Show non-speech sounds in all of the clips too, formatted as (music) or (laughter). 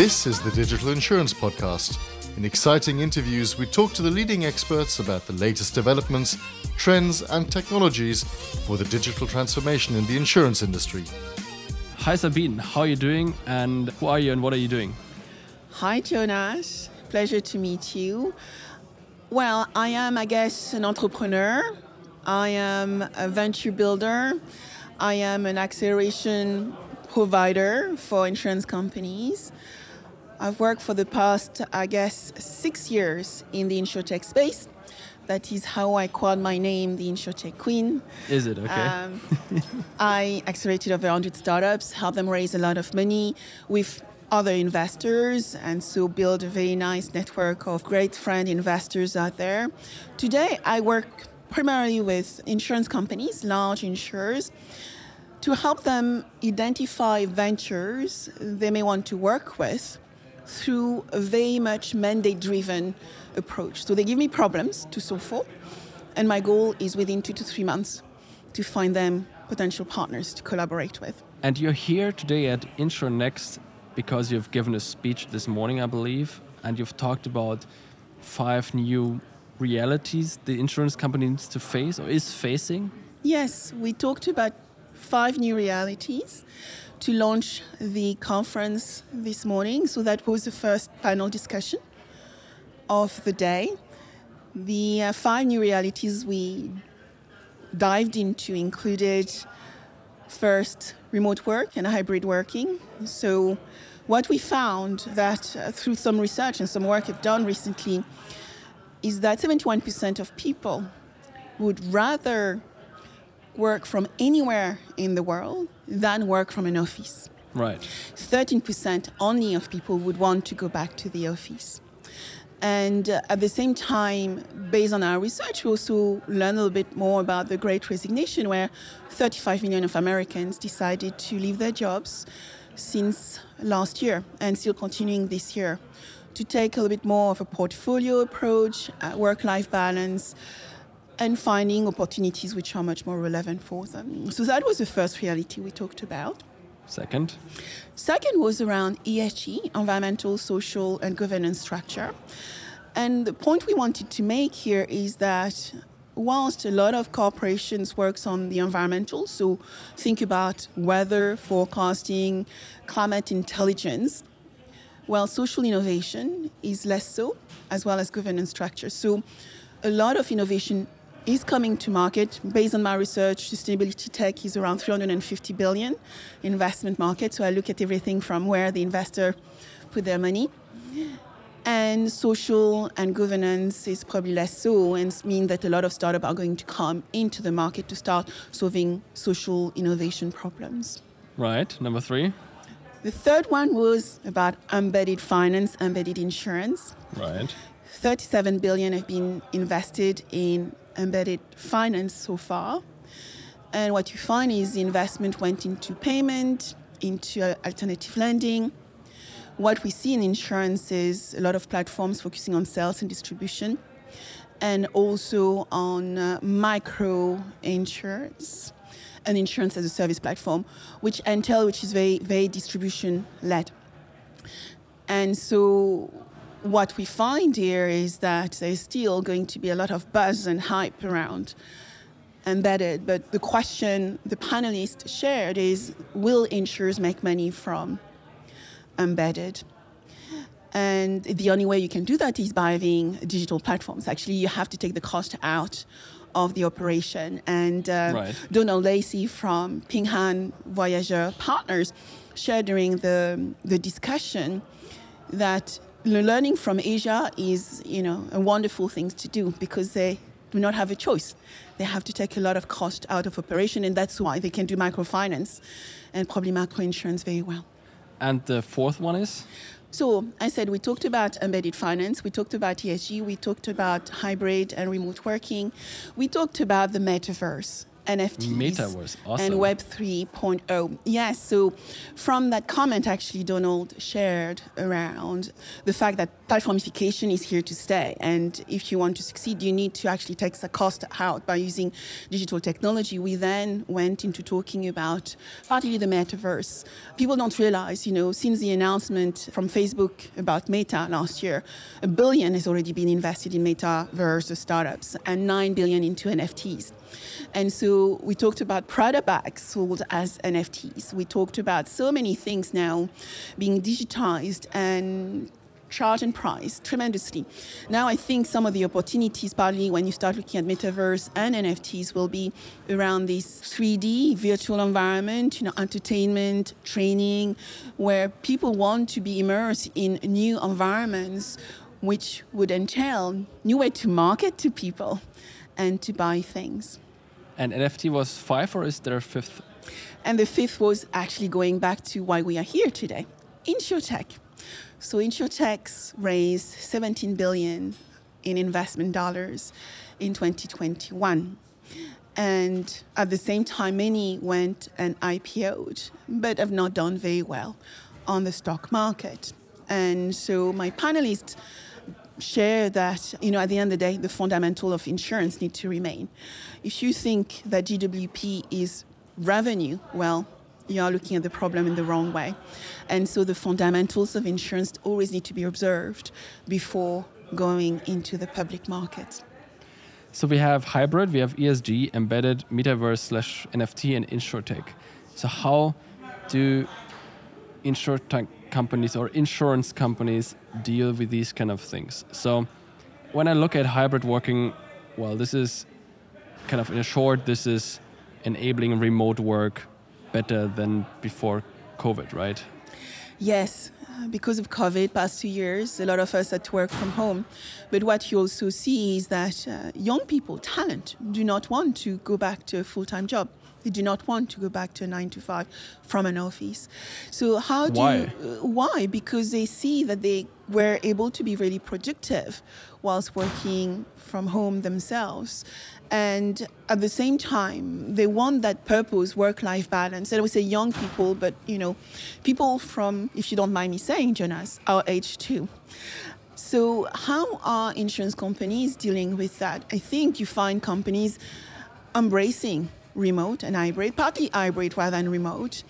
This is the Digital Insurance Podcast. In exciting interviews, we talk to the leading experts about the latest developments, trends, and technologies for the digital transformation in the insurance industry. Hi Sabine, how are you doing and who are you and what are you doing? Hi Jonas, pleasure to meet you. Well, I am, I guess, an entrepreneur. I am a venture builder. I am an acceleration provider for insurance companies. I've worked for the past, I guess, six years in the insurtech space. That is how I called my name, the insurtech queen. Is it okay? Um, I accelerated over 100 startups, helped them raise a lot of money with other investors, and so build a very nice network of great friend investors out there. Today, I work primarily with insurance companies, large insurers, to help them identify ventures they may want to work with through a very much mandate driven approach. So they give me problems to solve for, and my goal is within two to three months to find them potential partners to collaborate with. And you're here today at InsurNext because you've given a speech this morning, I believe, and you've talked about five new realities the insurance company needs to face or is facing. Yes, we talked about five new realities to launch the conference this morning. So that was the first panel discussion of the day. The uh, five new realities we dived into included first remote work and hybrid working. So what we found that uh, through some research and some work I've done recently is that 71% of people would rather work from anywhere in the world than work from an office. Right. 13% only of people would want to go back to the office. And uh, at the same time, based on our research, we also learned a little bit more about the great resignation, where 35 million of Americans decided to leave their jobs since last year and still continuing this year to take a little bit more of a portfolio approach, uh, work life balance, and finding opportunities which are much more relevant for them. So that was the first reality we talked about. Second. Second was around ESG, environmental, social, and governance structure. And the point we wanted to make here is that whilst a lot of corporations works on the environmental, so think about weather forecasting, climate intelligence, well, social innovation is less so, as well as governance structure. So a lot of innovation is coming to market. Based on my research, sustainability tech is around 350 billion investment market. So I look at everything from where the investor put their money. And social and governance is probably less so, and mean that a lot of startups are going to come into the market to start solving social innovation problems. Right. Number three. The third one was about embedded finance, embedded insurance. Right. 37 billion have been invested in embedded finance so far. And what you find is the investment went into payment, into uh, alternative lending. What we see in insurance is a lot of platforms focusing on sales and distribution, and also on uh, micro insurance, an insurance as a service platform, which entail, which is very, very distribution led. And so what we find here is that there's still going to be a lot of buzz and hype around embedded. But the question the panelists shared is will insurers make money from embedded? And the only way you can do that is by having digital platforms. Actually, you have to take the cost out of the operation. And uh, Right. Donald Lacey from Ping An Voyager Partners shared during the, the discussion that learning from Asia is, you know, a wonderful thing to do because they do not have a choice. They have to take a lot of cost out of operation, and that's why they can do microfinance and probably microinsurance very well. And the fourth one is? So I said we talked about embedded finance, we talked about ESG, we talked about hybrid and remote working, we talked about the metaverse. NFTs Metaverse, awesome. and Web 3.0. Yes, so from that comment, actually, Donald shared around the fact that platformification is here to stay. And if you want to succeed, you need to actually take the cost out by using digital technology. We then went into talking about partly the metaverse. People don't realize, you know, since the announcement from Facebook about Meta last year, a billion has already been invested in metaverse startups and 9 billion into NFTs. And so we talked about Prada bags sold as NFTs. We talked about so many things now being digitized and charged and priced tremendously. Now I think some of the opportunities, partly when you start looking at metaverse and NFTs, will be around this 3D virtual environment, you know, entertainment, training, where people want to be immersed in new environments, which would entail new way to market to people and to buy things. And NFT was five, or is there a fifth? And the fifth was actually going back to why we are here today, InsurTech. So InsurTech raised 17 billion in investment dollars in 2021. And at the same time, many went and IPO'd, but have not done very well on the stock market. And so my panelists share that, you know, at the end of the day, the fundamental of insurance need to remain. If you think that GWP is revenue, well, you are looking at the problem in the wrong way. And so the fundamentals of insurance always need to be observed before going into the public market. So we have hybrid, we have ESG, embedded, metaverse slash NFT, and insurtech. So how do insurtech companies or insurance companies deal with these kind of things. So when I look at hybrid working, well, this is kind of in a short, this is enabling remote work better than before COVID, right? Yes, because of COVID, past two years, a lot of us to work from home. But what you also see is that uh, young people, talent, do not want to go back to a full time job. They do not want to go back to a nine to five from an office. So how do why? You, uh, why? Because they see that they were able to be really productive whilst working from home themselves. And at the same time, they want that purpose, work-life balance. And I would say young people, but you know, people from, if you don't mind me saying, Jonas, our age too. So how are insurance companies dealing with that? I think you find companies embracing remote and hybrid, partly hybrid rather than remote,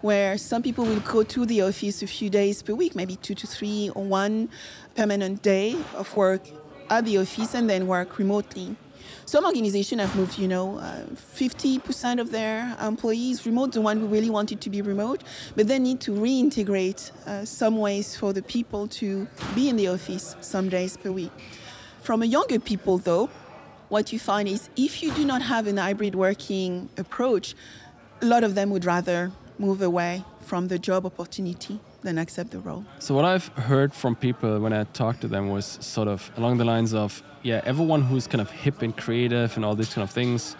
where some people will go to the office a few days per week, maybe two to three or one permanent day of work at the office and then work remotely. Some organizations have moved, you know, uh, 50% of their employees remote, the one who really wanted to be remote, but they need to reintegrate uh, some ways for the people to be in the office some days per week. From a younger people, though, what you find is if you do not have an hybrid working approach, a lot of them would rather move away from the job opportunity than accept the role. So what I've heard from people when I talked to them was sort of along the lines of, yeah, everyone who's kind of hip and creative and all these kind of things,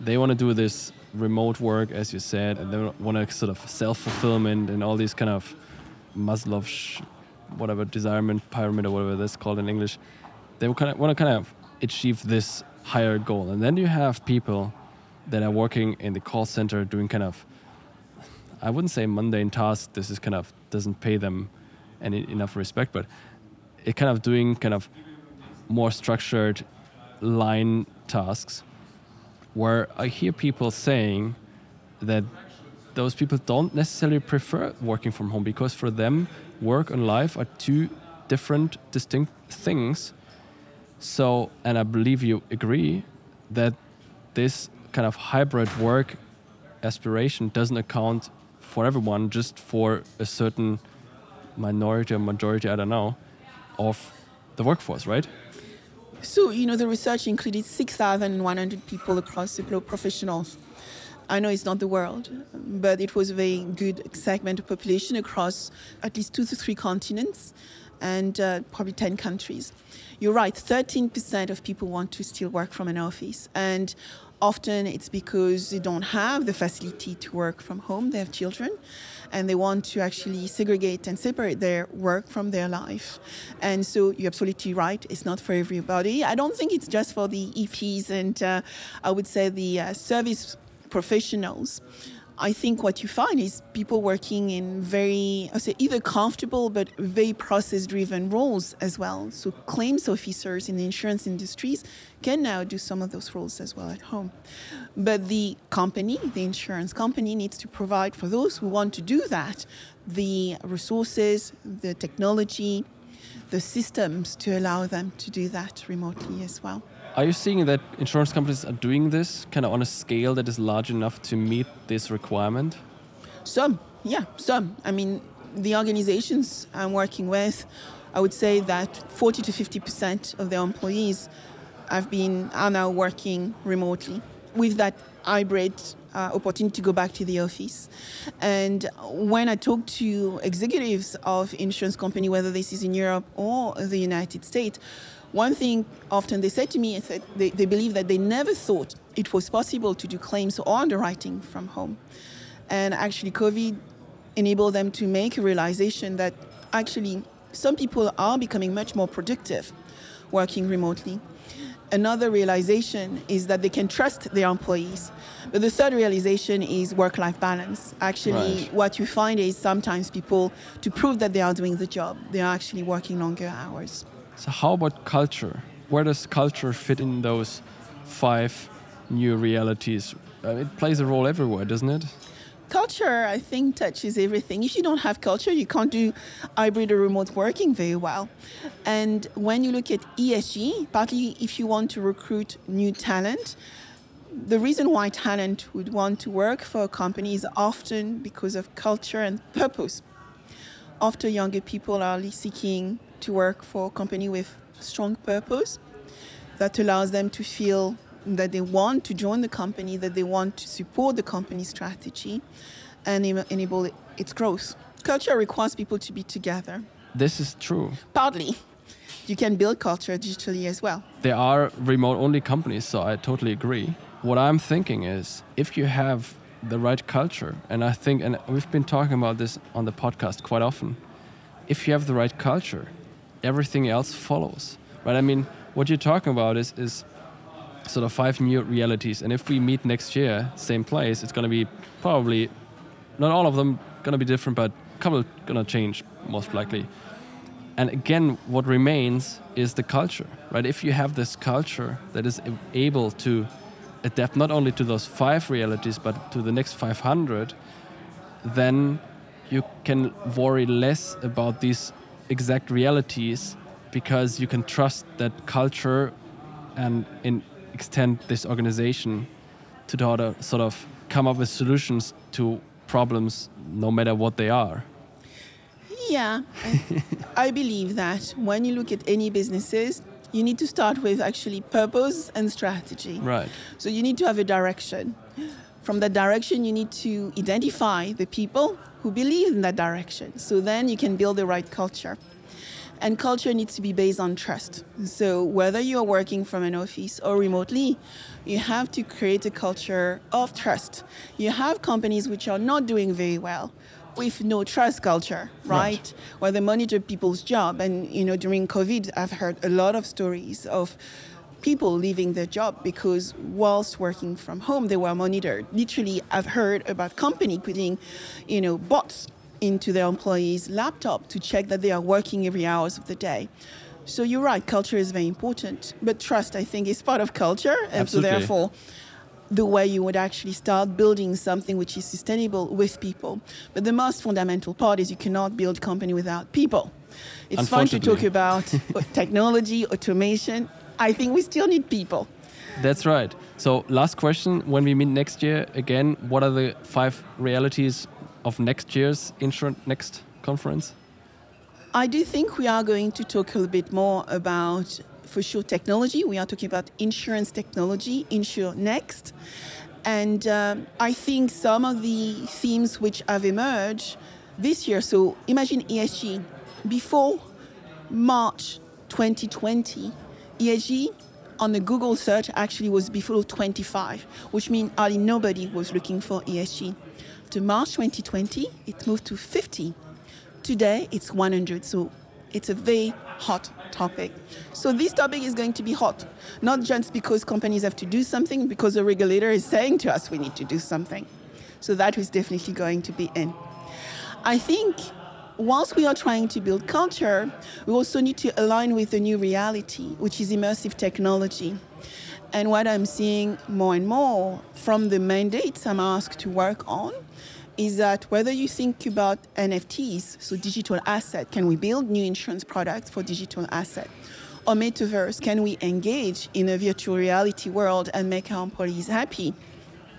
they want to do this remote work, as you said, and they want to sort of self-fulfillment and all these kind of Maslow's, whatever, desirement pyramid or whatever that's called in English. They kind of want to kind of achieve this higher goal. And then you have people that are working in the call center doing kind of, I wouldn't say mundane tasks. This is kind of doesn't pay them any enough respect, but it kind of doing kind of more structured line tasks where I hear people saying that those people don't necessarily prefer working from home because for them work and life are two different distinct things so, and I believe you agree that this kind of hybrid work aspiration doesn't account for everyone, just for a certain minority or majority, I don't know, of the workforce, right? So, you know, the research included 6,100 people across the globe, professionals. I know it's not the world, but it was a very good segment of population across at least two to three continents and uh, probably 10 countries. You're right, 13% of people want to still work from an office. And Often it's because they don't have the facility to work from home, they have children, and they want to actually segregate and separate their work from their life. And so you're absolutely right, it's not for everybody. I don't think it's just for the EPs and uh, I would say the uh, service professionals. I think what you find is people working in very, I say, either comfortable but very process driven roles as well. So, claims officers in the insurance industries can now do some of those roles as well at home. But the company, the insurance company, needs to provide for those who want to do that the resources, the technology, the systems to allow them to do that remotely as well. Are you seeing that insurance companies are doing this kind of on a scale that is large enough to meet this requirement? Some, yeah, some. I mean, the organizations I'm working with, I would say that 40 to 50 percent of their employees have been are now working remotely with that hybrid uh, opportunity to go back to the office. And when I talk to executives of insurance company, whether this is in Europe or the United States, one thing often they said to me is that they, they believe that they never thought it was possible to do claims or underwriting from home. And actually, COVID enabled them to make a realization that actually some people are becoming much more productive working remotely. Another realization is that they can trust their employees. But the third realization is work life balance. Actually, right. what you find is sometimes people, to prove that they are doing the job, they are actually working longer hours. So, how about culture? Where does culture fit in those five new realities? Uh, it plays a role everywhere, doesn't it? Culture, I think, touches everything. If you don't have culture, you can't do hybrid or remote working very well. And when you look at ESG, partly if you want to recruit new talent, the reason why talent would want to work for a company is often because of culture and purpose. Often younger people are seeking to work for a company with strong purpose that allows them to feel that they want to join the company, that they want to support the company's strategy and enable its growth. Culture requires people to be together. This is true. Partly. You can build culture digitally as well. There are remote only companies, so I totally agree. What I'm thinking is if you have the right culture, and I think, and we've been talking about this on the podcast quite often, if you have the right culture, everything else follows. Right? I mean, what you're talking about is is sort of five new realities, and if we meet next year, same place, it's going to be probably not all of them going to be different, but a couple going to change most likely. And again, what remains is the culture, right? If you have this culture that is able to adapt not only to those five realities, but to the next 500, then you can worry less about these exact realities because you can trust that culture and in extend this organization to to sort of come up with solutions to problems no matter what they are. Yeah I, (laughs) I believe that. When you look at any businesses you need to start with actually purpose and strategy. Right. So you need to have a direction from that direction you need to identify the people who believe in that direction. So then you can build the right culture. And culture needs to be based on trust. So whether you're working from an office or remotely, you have to create a culture of trust. You have companies which are not doing very well with no trust culture, right? right? Where they monitor people's job. And you know, during COVID, I've heard a lot of stories of people leaving their job because whilst working from home, they were monitored. Literally, I've heard about company putting, you know, bots into their employees' laptop to check that they are working every hours of the day. So you're right, culture is very important, but trust, I think, is part of culture, and Absolutely. so therefore the way you would actually start building something which is sustainable with people. But the most fundamental part is you cannot build company without people. It's fun to talk about (laughs) technology, automation, I think we still need people. That's right. So, last question: When we meet next year again, what are the five realities of next year's Insurance Next conference? I do think we are going to talk a little bit more about, for sure, technology. We are talking about insurance technology, Insure Next. And um, I think some of the themes which have emerged this year, so imagine ESG, before March 2020, ESG on the Google search actually was before 25, which means hardly nobody was looking for ESG. To March 2020, it moved to 50. Today, it's 100. So it's a very hot topic. So this topic is going to be hot, not just because companies have to do something, because the regulator is saying to us we need to do something. So that is definitely going to be in. I think whilst we are trying to build culture, we also need to align with the new reality, which is immersive technology. And what I'm seeing more and more from the mandates I'm asked to work on is that whether you think about NFTs, so digital asset, can we build new insurance products for digital asset? Or metaverse, can we engage in a virtual reality world and make our employees happy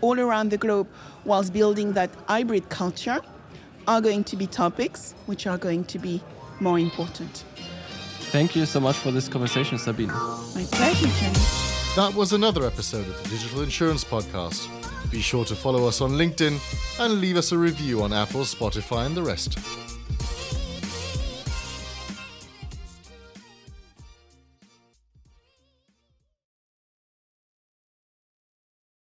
all around the globe whilst building that hybrid culture are going to be topics which are going to be more important. Thank you so much for this conversation, Sabine. My pleasure, Jenny. That was another episode of the Digital Insurance Podcast. Be sure to follow us on LinkedIn and leave us a review on Apple, Spotify, and the rest.